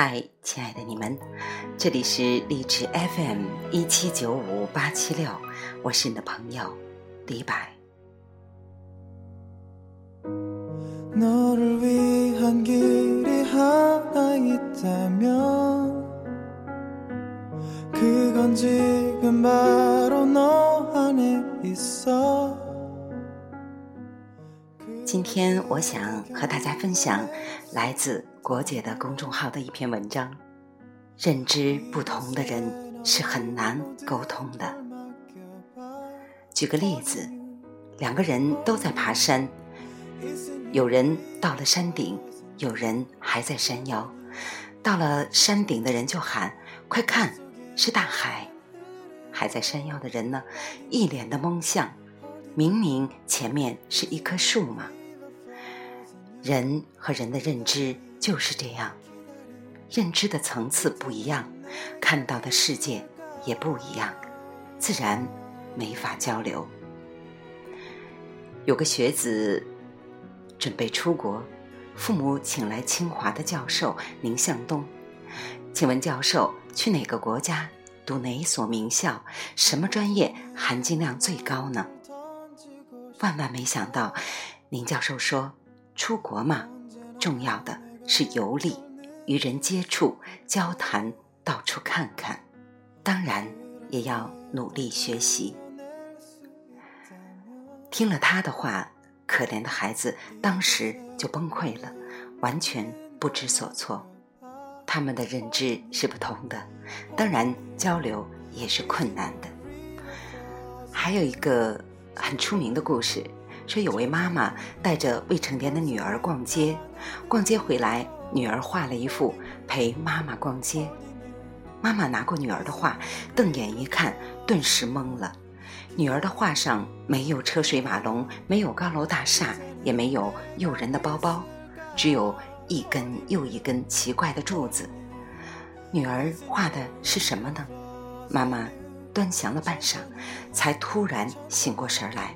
嗨，亲爱的你们，这里是荔枝 FM 一七九五八七六，我是你的朋友李白。今天我想和大家分享来自国姐的公众号的一篇文章。认知不同的人是很难沟通的。举个例子，两个人都在爬山，有人到了山顶，有人还在山腰。到了山顶的人就喊：“快看，是大海！”还在山腰的人呢，一脸的懵相。明明前面是一棵树嘛。人和人的认知就是这样，认知的层次不一样，看到的世界也不一样，自然没法交流。有个学子准备出国，父母请来清华的教授宁向东，请问教授去哪个国家读哪所名校，什么专业含金量最高呢？万万没想到，宁教授说。出国嘛，重要的是游历、与人接触、交谈，到处看看。当然也要努力学习。听了他的话，可怜的孩子当时就崩溃了，完全不知所措。他们的认知是不同的，当然交流也是困难的。还有一个很出名的故事。说有位妈妈带着未成年的女儿逛街，逛街回来，女儿画了一幅陪妈妈逛街。妈妈拿过女儿的画，瞪眼一看，顿时懵了。女儿的画上没有车水马龙，没有高楼大厦，也没有诱人的包包，只有一根又一根奇怪的柱子。女儿画的是什么呢？妈妈端详了半晌，才突然醒过神来。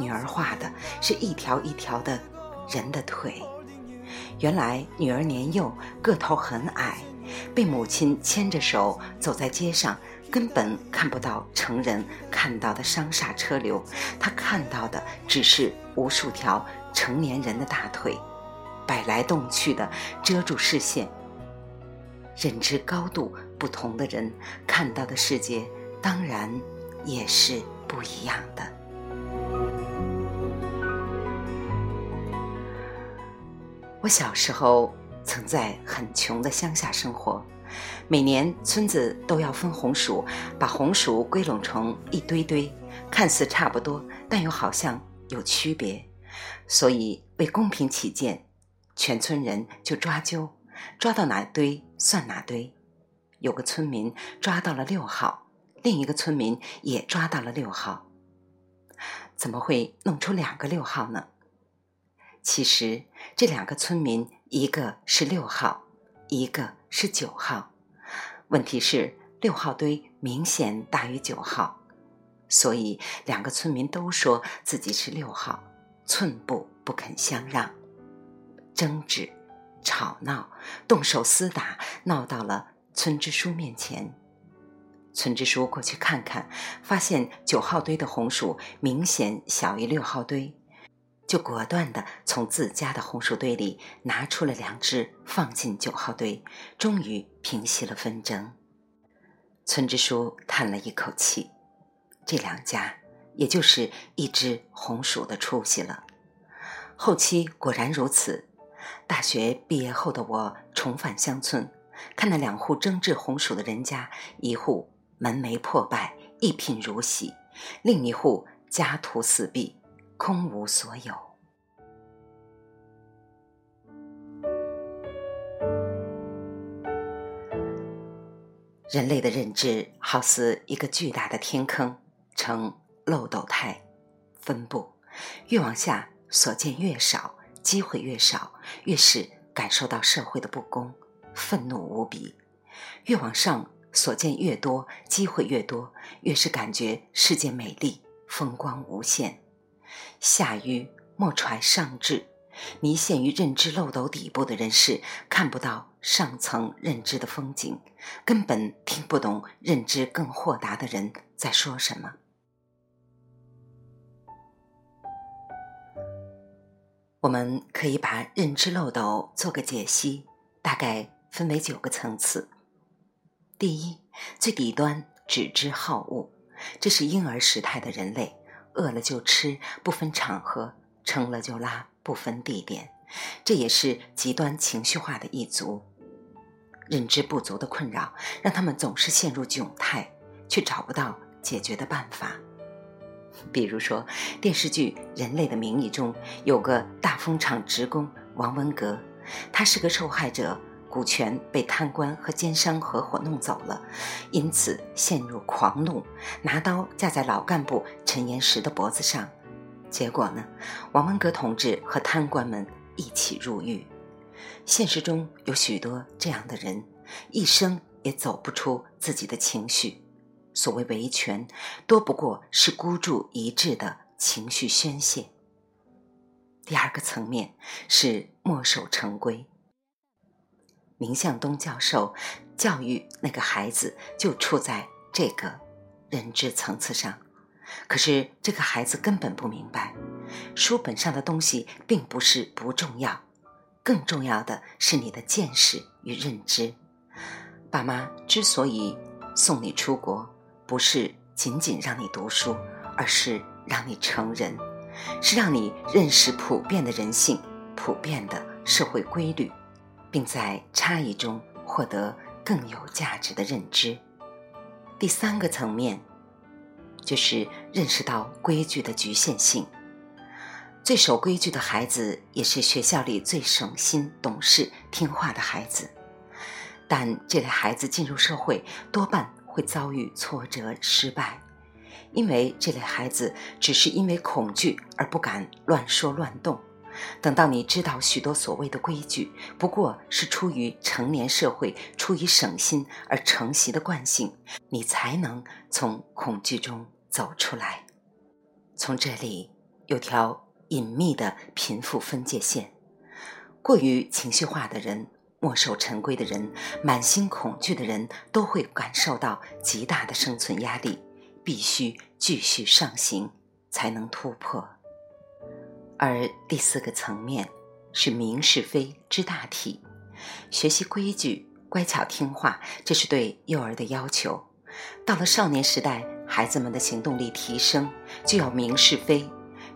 女儿画的是一条一条的人的腿。原来女儿年幼，个头很矮，被母亲牵着手走在街上，根本看不到成人看到的商厦车流。她看到的只是无数条成年人的大腿，摆来动去的遮住视线。认知高度不同的人看到的世界，当然也是不一样的。我小时候曾在很穷的乡下生活，每年村子都要分红薯，把红薯归拢成一堆堆，看似差不多，但又好像有区别。所以为公平起见，全村人就抓阄，抓到哪堆算哪堆。有个村民抓到了六号，另一个村民也抓到了六号，怎么会弄出两个六号呢？其实这两个村民，一个是六号，一个是九号。问题是六号堆明显大于九号，所以两个村民都说自己是六号，寸步不肯相让。争执、吵闹、动手厮打，闹到了村支书面前。村支书过去看看，发现九号堆的红薯明显小于六号堆。就果断地从自家的红薯堆里拿出了两只，放进九号堆，终于平息了纷争。村支书叹了一口气，这两家也就是一只红薯的出息了。后期果然如此。大学毕业后的我重返乡村，看那两户争执红薯的人家，一户门楣破败，一贫如洗；另一户家徒四壁。空无所有。人类的认知好似一个巨大的天坑，呈漏斗态分布，越往下所见越少，机会越少，越是感受到社会的不公，愤怒无比；越往上所见越多，机会越多，越是感觉世界美丽，风光无限。下愚莫揣上智，泥陷于认知漏斗底部的人士看不到上层认知的风景，根本听不懂认知更豁达的人在说什么。我们可以把认知漏斗做个解析，大概分为九个层次。第一，最底端，只知好恶，这是婴儿时态的人类，饿了就吃，不分场合。撑了就拉，不分地点，这也是极端情绪化的一族。认知不足的困扰，让他们总是陷入窘态，却找不到解决的办法。比如说，电视剧《人类的名义》中有个大风厂职工王文革，他是个受害者，股权被贪官和奸商合伙弄走了，因此陷入狂怒，拿刀架在老干部陈岩石的脖子上。结果呢？王文革同志和贪官们一起入狱。现实中有许多这样的人，一生也走不出自己的情绪。所谓维权，多不过是孤注一掷的情绪宣泄。第二个层面是墨守成规。明向东教授教育那个孩子，就处在这个认知层次上。可是这个孩子根本不明白，书本上的东西并不是不重要，更重要的是你的见识与认知。爸妈之所以送你出国，不是仅仅让你读书，而是让你成人，是让你认识普遍的人性、普遍的社会规律，并在差异中获得更有价值的认知。第三个层面。就是认识到规矩的局限性。最守规矩的孩子，也是学校里最省心、懂事、听话的孩子。但这类孩子进入社会，多半会遭遇挫折、失败，因为这类孩子只是因为恐惧而不敢乱说乱动。等到你知道许多所谓的规矩，不过是出于成年社会出于省心而承袭的惯性，你才能从恐惧中走出来。从这里有条隐秘的贫富分界线：过于情绪化的人、墨守成规的人、满心恐惧的人，都会感受到极大的生存压力，必须继续上行，才能突破。而第四个层面是明是非知大体，学习规矩，乖巧听话，这是对幼儿的要求。到了少年时代，孩子们的行动力提升，就要明是非，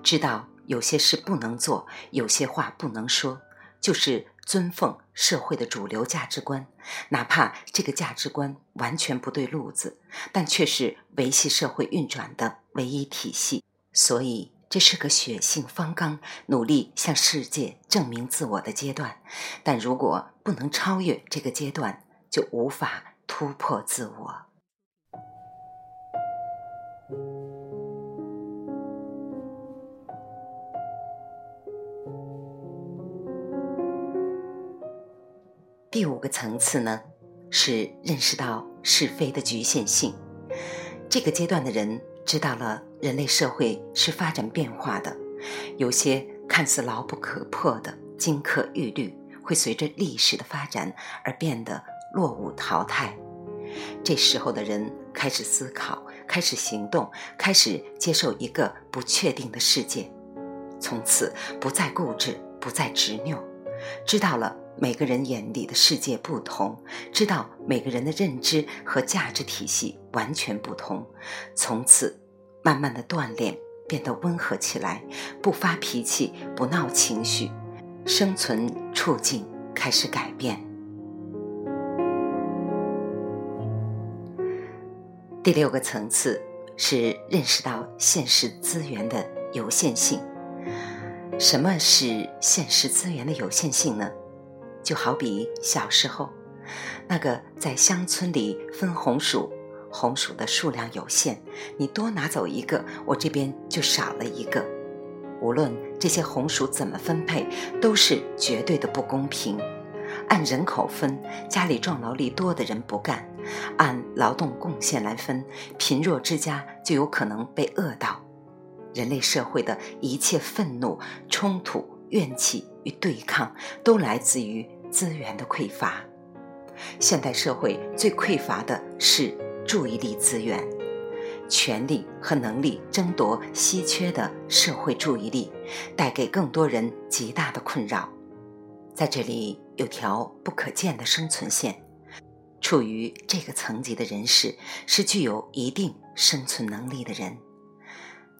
知道有些事不能做，有些话不能说，就是尊奉社会的主流价值观，哪怕这个价值观完全不对路子，但却是维系社会运转的唯一体系。所以。这是个血性方刚、努力向世界证明自我的阶段，但如果不能超越这个阶段，就无法突破自我。第五个层次呢，是认识到是非的局限性。这个阶段的人。知道了，人类社会是发展变化的，有些看似牢不可破的金科玉律，会随着历史的发展而变得落伍淘汰。这时候的人开始思考，开始行动，开始接受一个不确定的世界，从此不再固执，不再执拗，知道了。每个人眼里的世界不同，知道每个人的认知和价值体系完全不同，从此慢慢的锻炼，变得温和起来，不发脾气，不闹情绪，生存处境开始改变。第六个层次是认识到现实资源的有限性。什么是现实资源的有限性呢？就好比小时候，那个在乡村里分红薯，红薯的数量有限，你多拿走一个，我这边就少了一个。无论这些红薯怎么分配，都是绝对的不公平。按人口分，家里壮劳力多的人不干；按劳动贡献来分，贫弱之家就有可能被饿到。人类社会的一切愤怒、冲突、怨气。与对抗，都来自于资源的匮乏。现代社会最匮乏的是注意力资源，权力和能力争夺稀缺的社会注意力，带给更多人极大的困扰。在这里有条不可见的生存线。处于这个层级的人士是具有一定生存能力的人，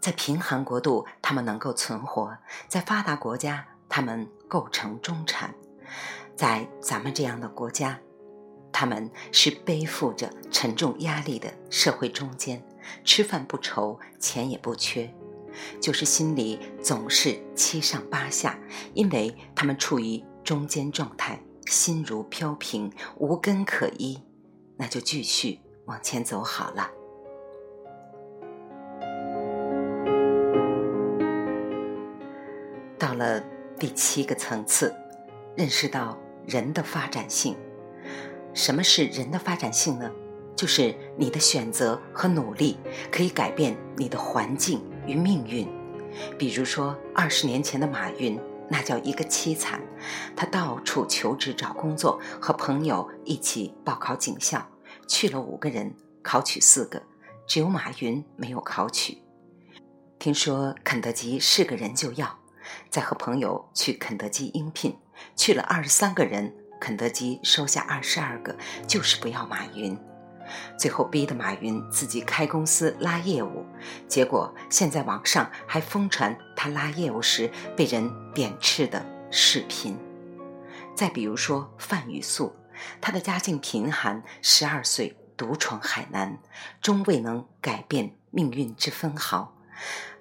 在贫寒国度，他们能够存活；在发达国家，他们构成中产；在咱们这样的国家，他们是背负着沉重压力的社会中间，吃饭不愁，钱也不缺，就是心里总是七上八下，因为他们处于中间状态。心如飘萍，无根可依，那就继续往前走好了。到了第七个层次，认识到人的发展性。什么是人的发展性呢？就是你的选择和努力可以改变你的环境与命运。比如说，二十年前的马云。那叫一个凄惨，他到处求职找工作，和朋友一起报考警校，去了五个人，考取四个，只有马云没有考取。听说肯德基是个人就要，再和朋友去肯德基应聘，去了二十三个人，肯德基收下二十二个，就是不要马云。最后逼得马云自己开公司拉业务，结果现在网上还疯传他拉业务时被人贬斥的视频。再比如说范雨素，她的家境贫寒，十二岁独闯海南，终未能改变命运之分毫，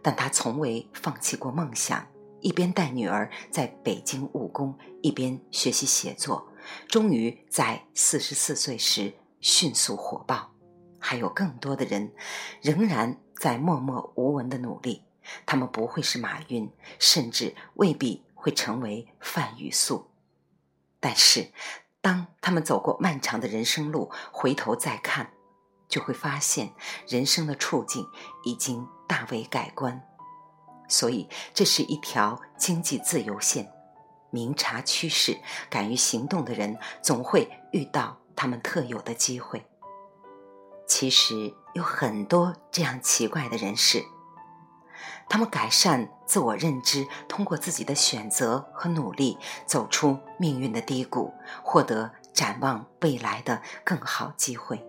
但她从未放弃过梦想，一边带女儿在北京务工，一边学习写作，终于在四十四岁时。迅速火爆，还有更多的人仍然在默默无闻的努力。他们不会是马云，甚至未必会成为范雨素。但是，当他们走过漫长的人生路，回头再看，就会发现人生的处境已经大为改观。所以，这是一条经济自由线。明察趋势、敢于行动的人，总会遇到。他们特有的机会，其实有很多这样奇怪的人士。他们改善自我认知，通过自己的选择和努力，走出命运的低谷，获得展望未来的更好机会。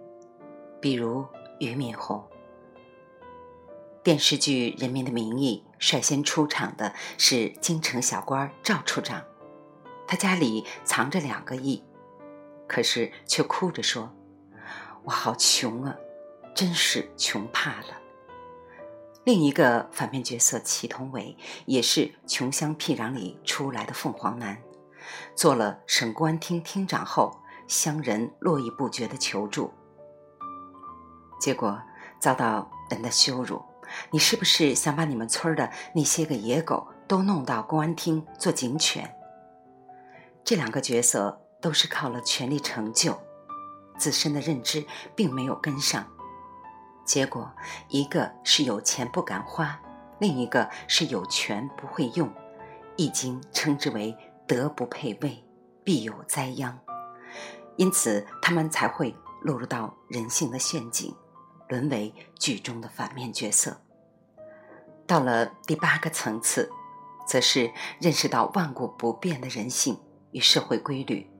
比如俞敏洪。电视剧《人民的名义》率先出场的是京城小官赵处长，他家里藏着两个亿。可是却哭着说：“我好穷啊，真是穷怕了。”另一个反面角色祁同伟也是穷乡僻壤里出来的凤凰男，做了省公安厅厅长后，乡人络绎不绝的求助，结果遭到人的羞辱。你是不是想把你们村的那些个野狗都弄到公安厅做警犬？这两个角色。都是靠了权力成就，自身的认知并没有跟上，结果一个是有钱不敢花，另一个是有权不会用，《易经》称之为德不配位，必有灾殃，因此他们才会落入到人性的陷阱，沦为剧中的反面角色。到了第八个层次，则是认识到万古不变的人性与社会规律。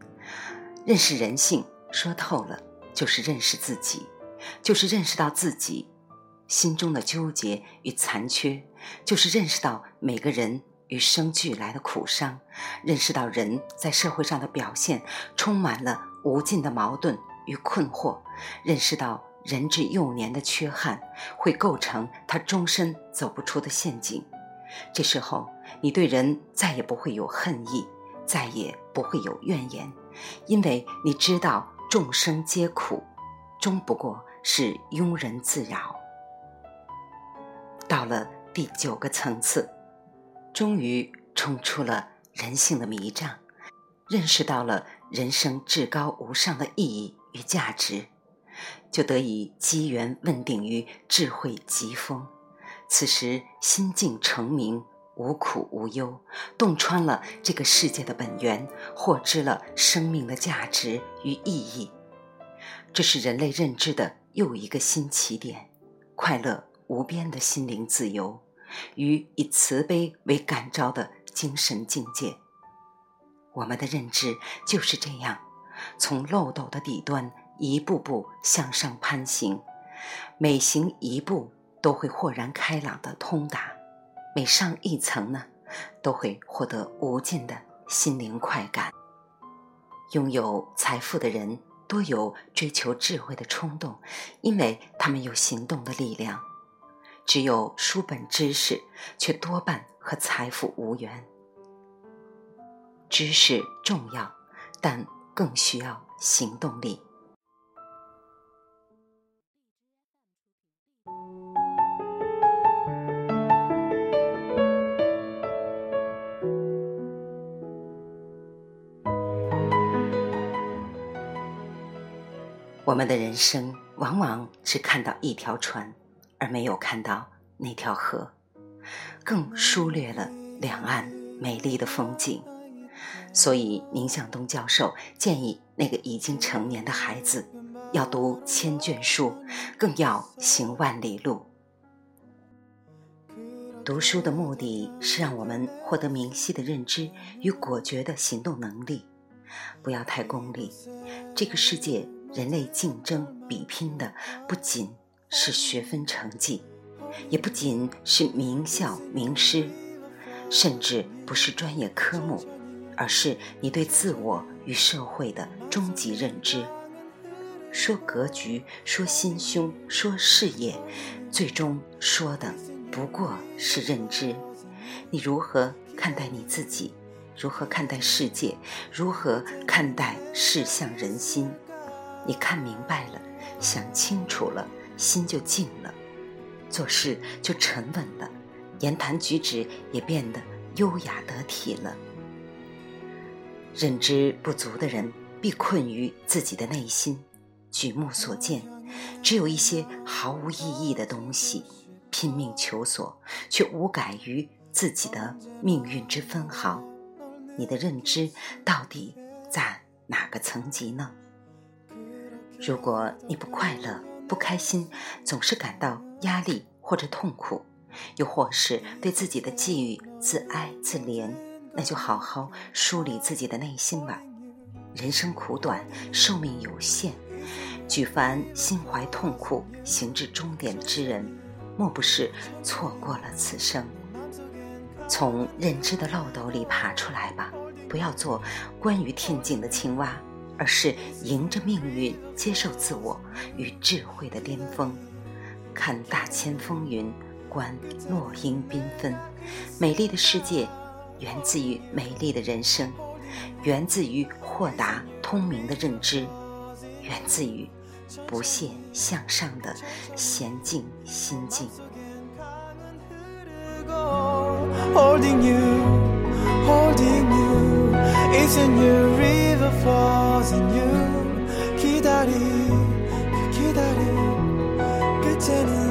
认识人性，说透了，就是认识自己，就是认识到自己心中的纠结与残缺，就是认识到每个人与生俱来的苦伤，认识到人在社会上的表现充满了无尽的矛盾与困惑，认识到人至幼年的缺憾会构成他终身走不出的陷阱。这时候，你对人再也不会有恨意，再也不会有怨言。因为你知道众生皆苦，终不过是庸人自扰。到了第九个层次，终于冲出了人性的迷障，认识到了人生至高无上的意义与价值，就得以机缘问鼎于智慧极峰。此时心境澄明，无苦无忧，洞穿了这个世界的本源，获知了生命的价值与意义。这是人类认知的又一个新起点，快乐无边的心灵自由，与以慈悲为感召的精神境界。我们的认知就是这样，从漏斗的底端一步步向上攀行，每行一步都会豁然开朗的通达，每上一层呢，都会获得无尽的心灵快感。拥有财富的人多有追求智慧的冲动，因为他们有行动的力量。只有书本知识，却多半和财富无缘。知识重要，但更需要行动力。我们的人生往往只看到一条船，而没有看到那条河，更疏略了两岸美丽的风景。所以，宁向东教授建议那个已经成年的孩子，要读千卷书，更要行万里路。读书的目的是让我们获得明晰的认知与果决的行动能力，不要太功利。这个世界，人类竞争比拼的不仅是学分成绩，也不仅是名校名师，甚至不是专业科目。而是你对自我与社会的终极认知。说格局，说心胸，说事业，最终说的不过是认知。你如何看待你自己？如何看待世界？如何看待世相人心？你看明白了，想清楚了，心就静了，做事就沉稳了，言谈举止也变得优雅得体了。认知不足的人，必困于自己的内心，举目所见，只有一些毫无意义的东西，拼命求索，却无改于自己的命运之分毫。你的认知到底在哪个层级呢？如果你不快乐、不开心，总是感到压力或者痛苦，又或是对自己的际遇自哀自怜。那就好好梳理自己的内心吧。人生苦短，寿命有限，举凡心怀痛苦、行至终点之人，莫不是错过了此生。从认知的漏斗里爬出来吧，不要做关于天境的青蛙，而是迎着命运，接受自我与智慧的巅峰。看大千风云，观落英缤纷，美丽的世界。源自于美丽的人生，源自于豁达通明的认知，源自于不懈向上的娴静心境。 이젠 new river flows in you. 기다림 그 끝에는